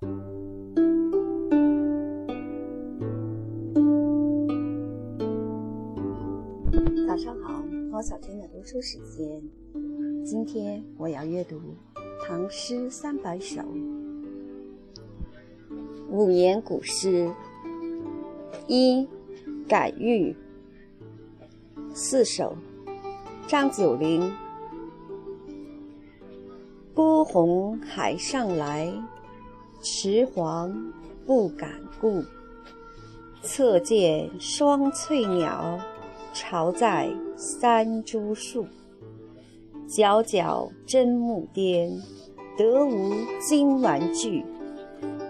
早上好，黄小娟的读书时间。今天我要阅读《唐诗三百首》五言古诗一感遇四首。张九龄：孤鸿海上来，迟黄不敢顾。侧见双翠鸟，巢在三株树。皎皎真木颠，得无金玩具。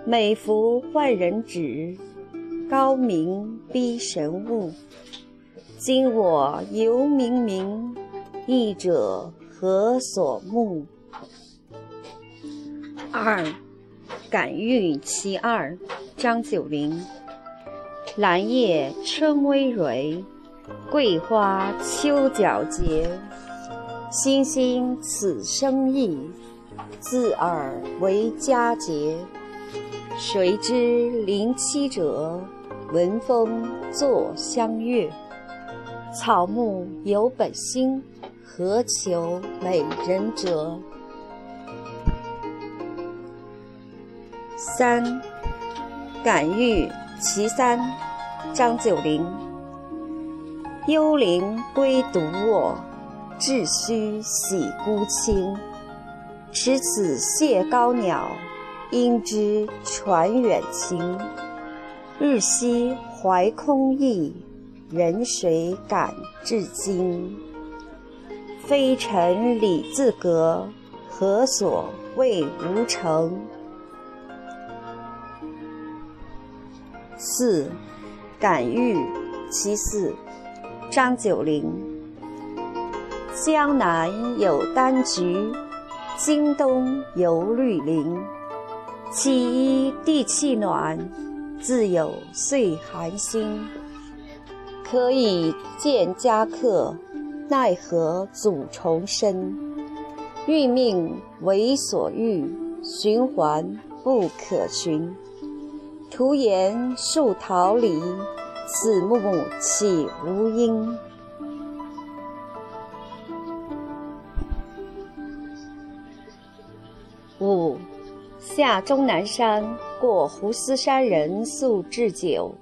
每服万人指，高明逼神物。今我犹冥冥，译者何所目？二，感遇其二，张九龄。兰叶春葳蕤，桂花秋皎洁。星星此生意，自尔为佳节。谁知灵栖者，闻风作相悦。草木有本心，何求美人折？三，感遇其三，张九龄。幽灵归独卧。至虚喜孤清，持此谢高鸟，应知传远情。日夕怀空意，人谁感至今？非尘礼自隔，何所谓无成？四，感遇其四，张九龄。江南有丹橘，京东有绿林。起依地气暖，自有岁寒心。可以见佳客，奈何阻重生？欲命为所欲，循环不可循。徒言树桃李，此木岂无阴？五，下终南山，过斛斯山人宿置酒。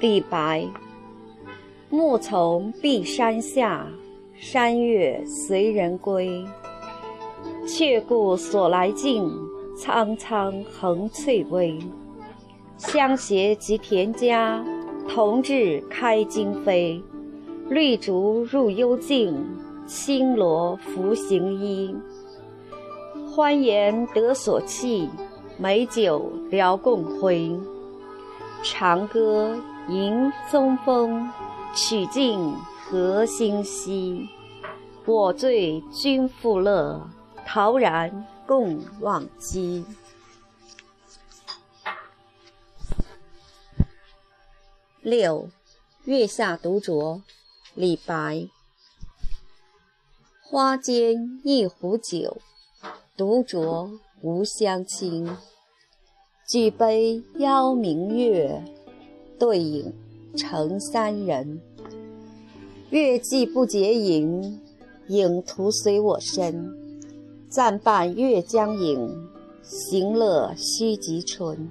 李白。暮从碧山下，山月随人归。却顾所来径，苍苍横翠微。相携及田家，同至开荆扉。绿竹入幽径，青萝拂行衣。欢颜得所憩，美酒聊共挥。长歌迎松风，曲尽何星稀。我醉君复乐，陶然共忘机。六，月下独酌，李白。花间一壶酒。独酌无相亲，举杯邀明月，对影成三人。月既不解饮，影徒随我身。暂伴月将影，行乐须及春。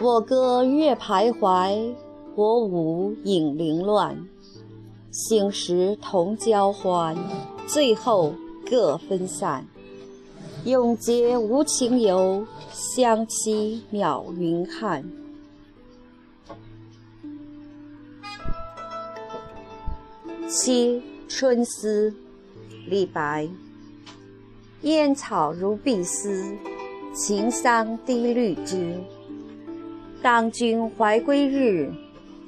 我歌月徘徊，我舞影零乱。醒时同交欢，醉后各分散。永结无情游，相期邈云汉。七春思，李白。烟草如碧丝，晴桑低绿枝。当君怀归日，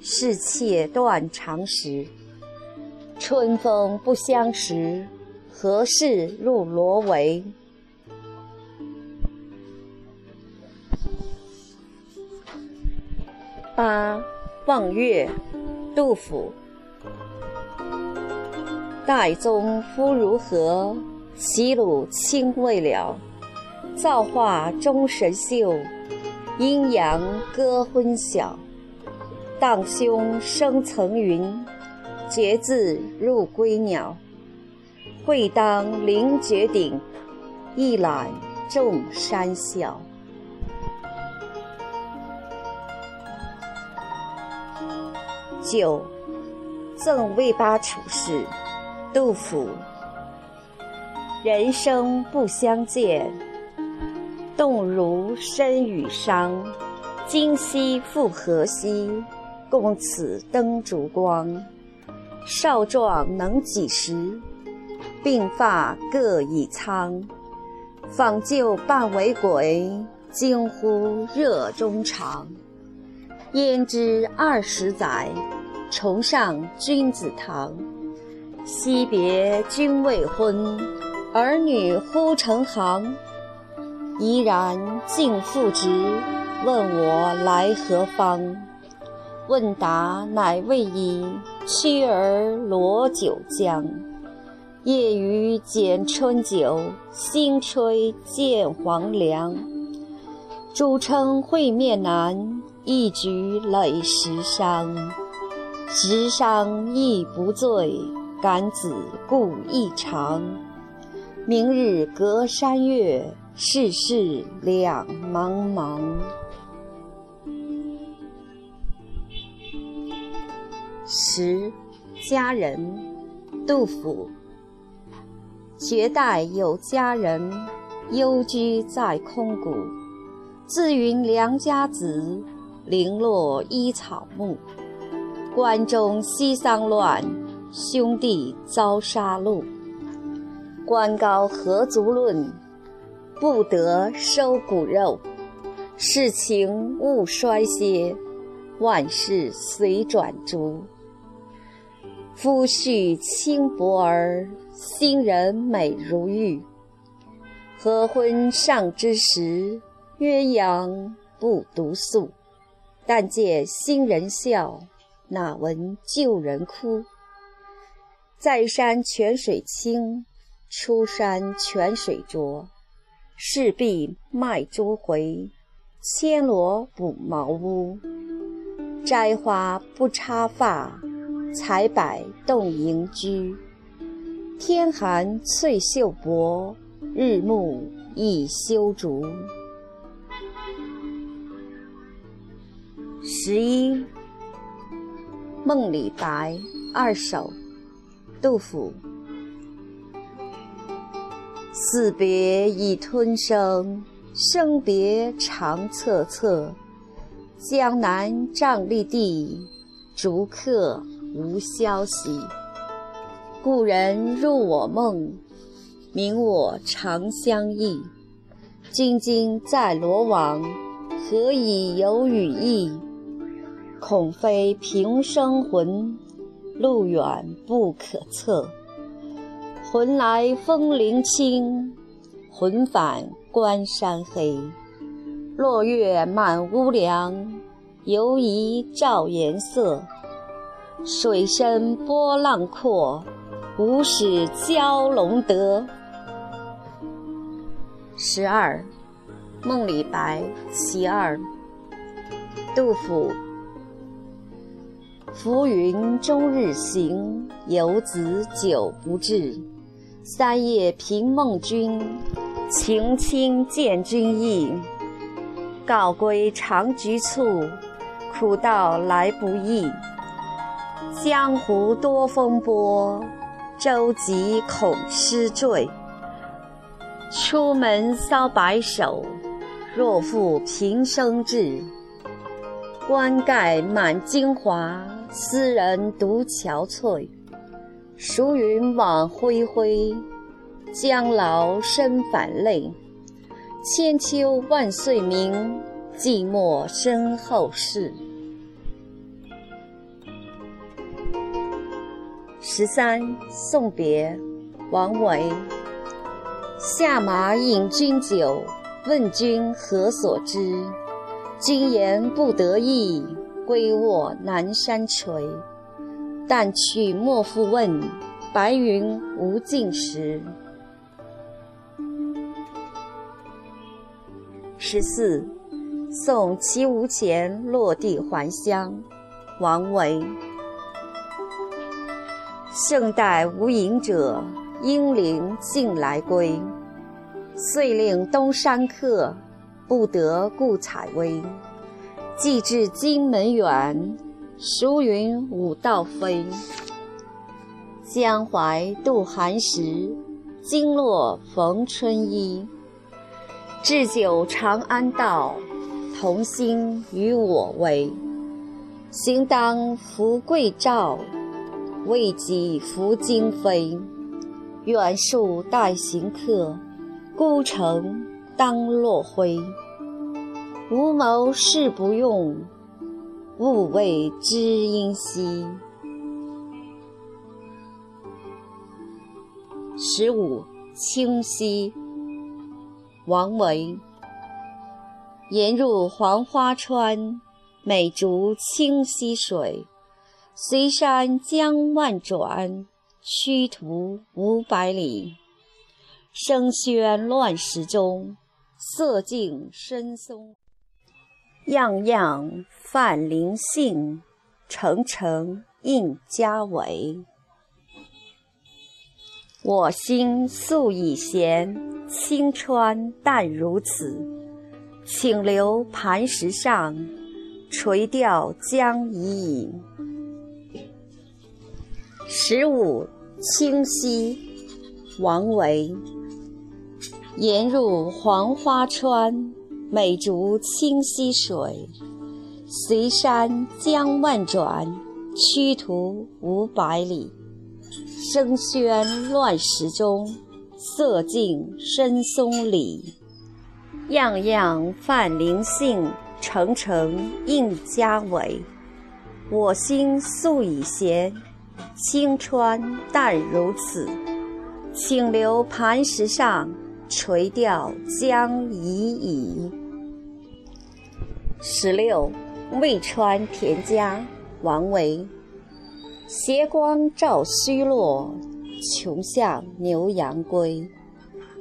是妾断肠时。春风不相识，何事入罗帷？八望月，杜甫。岱宗夫如何？齐鲁青未了。造化钟神秀，阴阳割昏晓。荡胸生层云，决眦入归鸟。会当凌绝顶，一览众山小。九，赠卫八处士，杜甫。人生不相见，动如参与商。今夕复何夕？共此灯烛光。少壮能几时？鬓发各已苍。访旧半为鬼，惊呼热衷肠。焉知二十载，重上君子堂。惜别君未婚，儿女忽成行。怡然尽复职，问我来何方？问答乃未已，屈儿罗九江。夜雨剪春酒，新炊见黄粱。主称会面难，一举累十觞。十觞亦不醉，感子故意长。明日隔山岳，世事两茫茫。十，佳人，杜甫。绝代有佳人，幽居在空谷。自云良家子，零落依草木。关中西丧乱，兄弟遭杀戮。官高何足论，不得收骨肉。世情勿衰歇，万事随转逐。夫婿轻薄儿，新人美如玉。合婚尚之时，鸳鸯不独宿。但见新人笑，哪闻旧人哭？在山泉水清，出山泉水浊。势必卖珠回，牵罗补茅屋。摘花不插发。采柏动盈居，天寒翠袖薄，日暮一修竹。十一，梦李白二首，杜甫。自别已吞声，生别长恻恻。江南瘴疠地，逐客。无消息，故人入我梦，明我长相忆。今今在罗网，何以有羽翼？恐非平生魂，路远不可测。魂来风铃轻，魂返关山黑。落月满屋梁，犹疑照颜色。水深波浪阔，无使蛟龙得。十二，梦李白其二。杜甫。浮云终日行，游子久不至。三夜凭梦君，情亲见君意。告归长局促，苦道来不易。江湖多风波，舟楫恐失坠。出门搔白首，若负平生志。冠盖满京华，斯人独憔悴。孰云往恢恢，将劳身反泪。千秋万岁名，寂寞身后事。十三送别，王维。下马饮君酒，问君何所之？君言不得意，归卧南山陲。但去莫复问，白云无尽时。十四，送其无钱落地还乡。王维。圣代无隐者，英灵尽来归。遂令东山客，不得故采薇。既至荆门远，孰云武道飞？江淮渡寒食，金络逢春衣。置酒长安道，同心与我为。行当扶桂棹。为己扶荆飞，远树待行客，孤城当落晖。无谋事不用，勿谓知音兮。十五，清溪。王维。沿入黄花川，美竹清溪水。随山江万转，曲途五百里。声喧乱石中，色静深松。样样泛灵性，澄澄应家伟。我心素已闲，清川淡如此。请留磐石上，垂钓将已矣。十五，清溪，王维。沿入黄花川，美竹清溪水。随山江万转，曲途五百里。声喧乱石中，色静深松里。样样泛灵性，澄澄应家伟。我心素已闲。清川淡如此，请留磐石上，垂钓将已矣。十六，渭川田家，王维。斜光照虚落，穷巷牛羊归。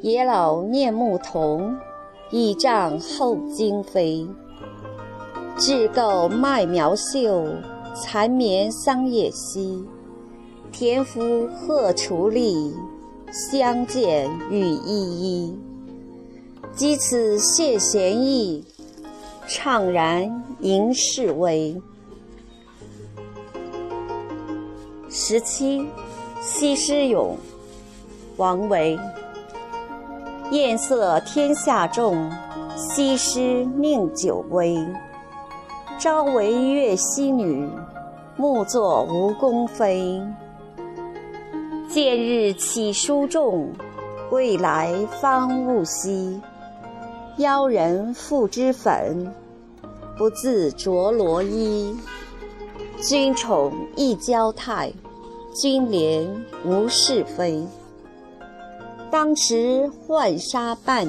野老念牧童，倚杖后惊飞。雉构麦苗秀，蚕眠桑叶稀。田夫荷锄立，相见语依依。鸡此谢贤意，怅然吟世微。十七，西施咏，王维。艳色天下重，西施宁久微？朝为越溪女，暮作吴宫妃。见日起书重，未来方悟稀。邀人赋脂粉，不自着罗衣。君宠一娇态，君怜无是非。当时浣纱伴，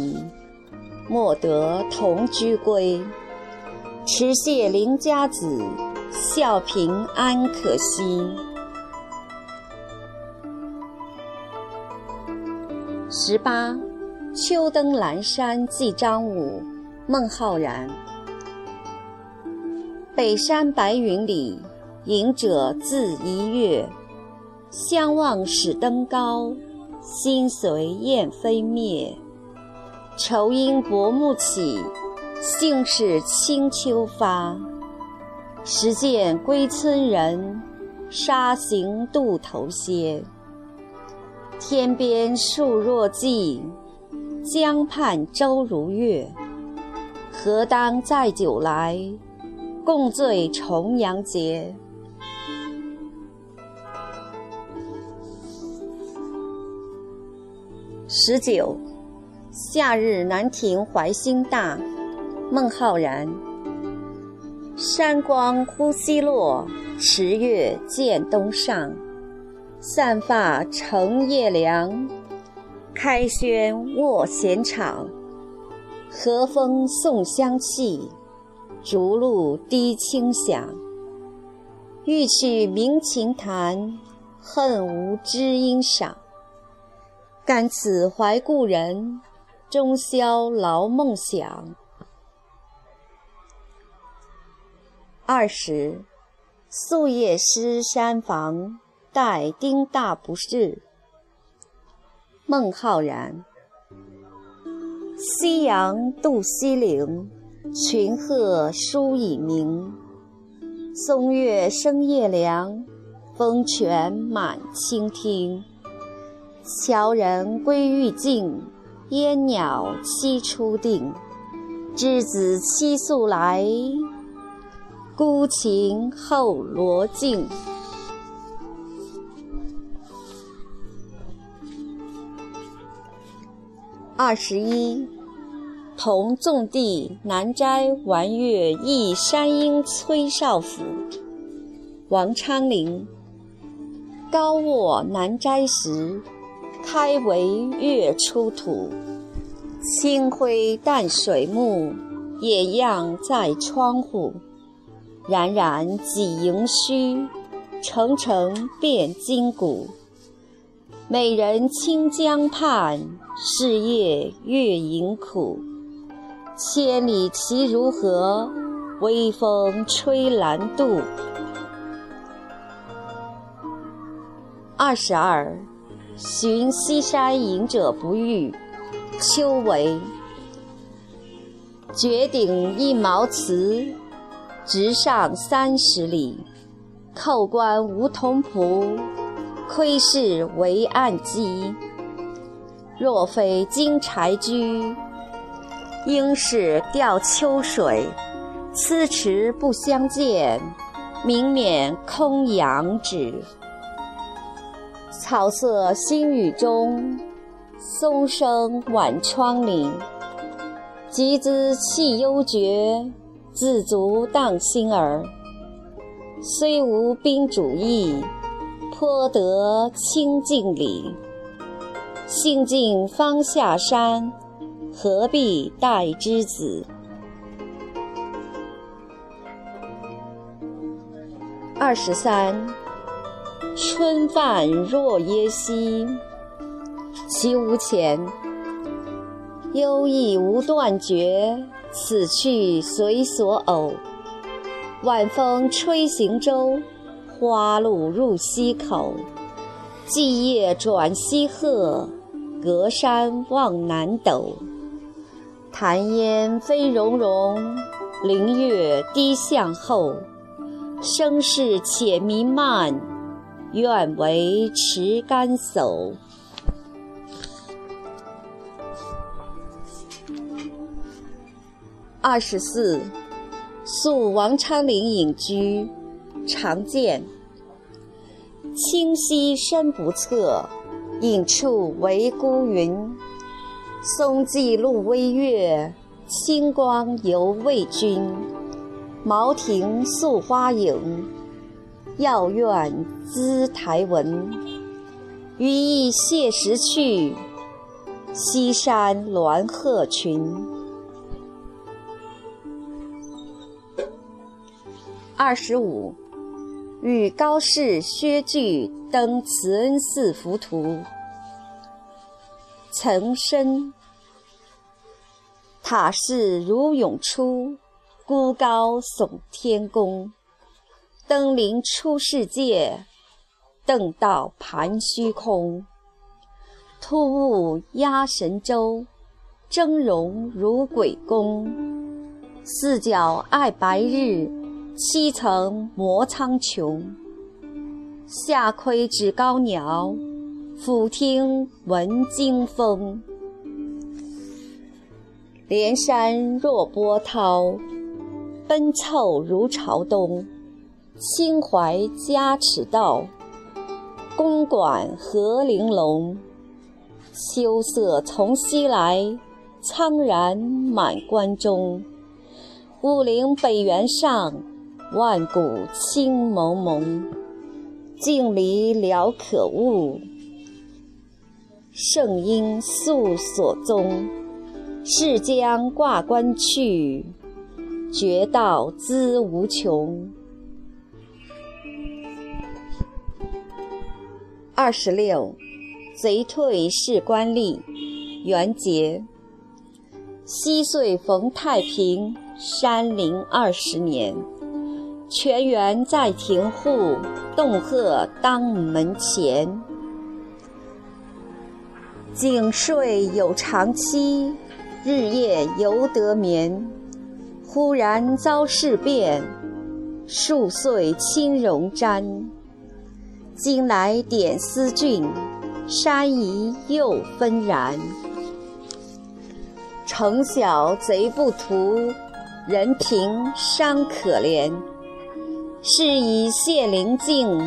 莫得同居归。持谢邻家子，笑平安可惜。十八，秋登兰山记张武，孟浩然。北山白云里，隐者自一月。相望始登高，心随雁飞灭。愁因薄暮起，兴是清秋发。时见归村人，沙行渡头歇。天边树若荠，江畔舟如月。何当载酒来，共醉重阳节。十九，夏日南亭怀辛大，孟浩然。山光忽西落，池月渐东上。散发成夜凉，开轩卧闲场，和风送香气，竹露滴清响，欲去鸣琴弹，恨无知音赏。感此怀故人，终宵劳梦想。二十，宿夜诗山房，待丁大不至。孟浩然。夕阳渡西岭，群鹤书已鸣。松月生夜凉，风泉满清听。樵人归欲尽，烟鸟栖初定。之子期宿来，孤琴后罗镜。二十一，同纵地南斋玩月忆山阴崔少府。王昌龄。高卧南斋时，开帷月出土。清辉淡水暮，野样在窗户。冉冉几盈虚，澄澄变金谷。美人清江畔，是夜月盈苦。千里其如何？微风吹兰渡。二十二，寻西山隐者不遇。秋为绝顶一毛辞，直上三十里。叩关无同仆，窥视为暗机。若非金柴居，应是钓秋水。此池不相见，明免空杨指。草色新雨中。松声晚窗棂，及兹气幽绝，自足荡心儿。虽无宾主意，颇得清净理。性尽方下山，何必待之子？二十三，春饭若耶溪。其无前，忧意无断绝，此去随所偶。晚风吹行舟，花露入溪口。霁夜转西壑，隔山望南斗。潭烟飞溶溶，林月低向后。声势且弥漫，愿为持竿叟。二十四，宿王昌龄隐居，常见。清溪深不测，隐处唯孤云。松际露微月，清光犹未君。茅亭宿花影，药院姿台文。余意谢时去，西山鸾鹤群。二十五，与高士、薛据登慈恩寺浮屠。岑参。塔势如涌出，孤高耸天宫。登临出世界，邓道盘虚空。突兀压神州，峥嵘如鬼宫。四角爱白日。西层摩苍穹，下窥指高鸟，俯听闻惊风。连山若波涛，奔凑如朝东。心怀家尺道，公馆何玲珑。秋色从西来，苍然满关中。武陵北原上。万古清蒙蒙，镜离了可悟。圣因素所踪，是将挂冠去，绝道资无穷。二十六，贼退是官吏，元节。西岁逢太平，山陵二十年。泉源在庭户，洞壑当门前。井睡有长期，日夜犹得眠。忽然遭事变，数岁轻容瞻。今来点思郡，山移又纷然。城小贼不图，人贫伤可怜。是以谢灵径，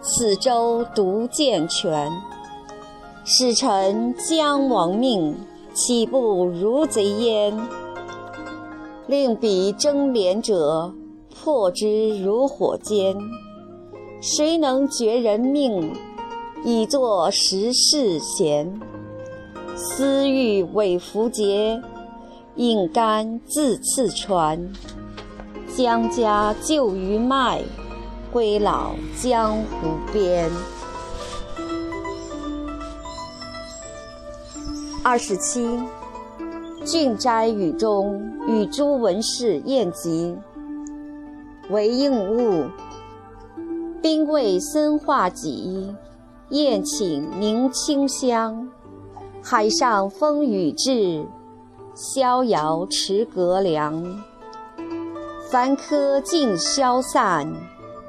此舟独见全。使臣将亡命，岂不如贼焉？令彼争廉者，破之如火煎。谁能绝人命，以作时世贤？思欲委符节，应干自次传。将家旧余脉，归老江湖边。二十七，郡斋雨中与诸文士宴集，为应物。兵卫森化戟，宴请凝清香。海上风雨至，逍遥持阁凉。凡客尽消散，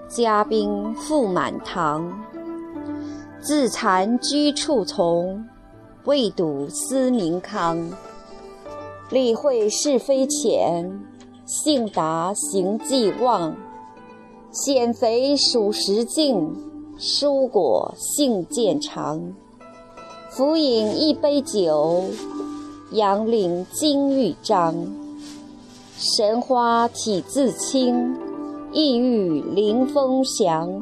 嘉宾复满堂。自惭居处从。未睹思民康，理会是非浅，性达行迹忘。显肥属实境，蔬果性渐长。浮饮一杯酒，杨领金玉章。神花体自清，意欲临风翔。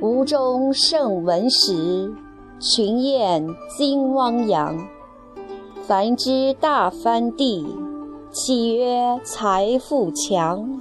吴中胜文时。群雁惊汪洋，凡之大藩地，岂曰财富强？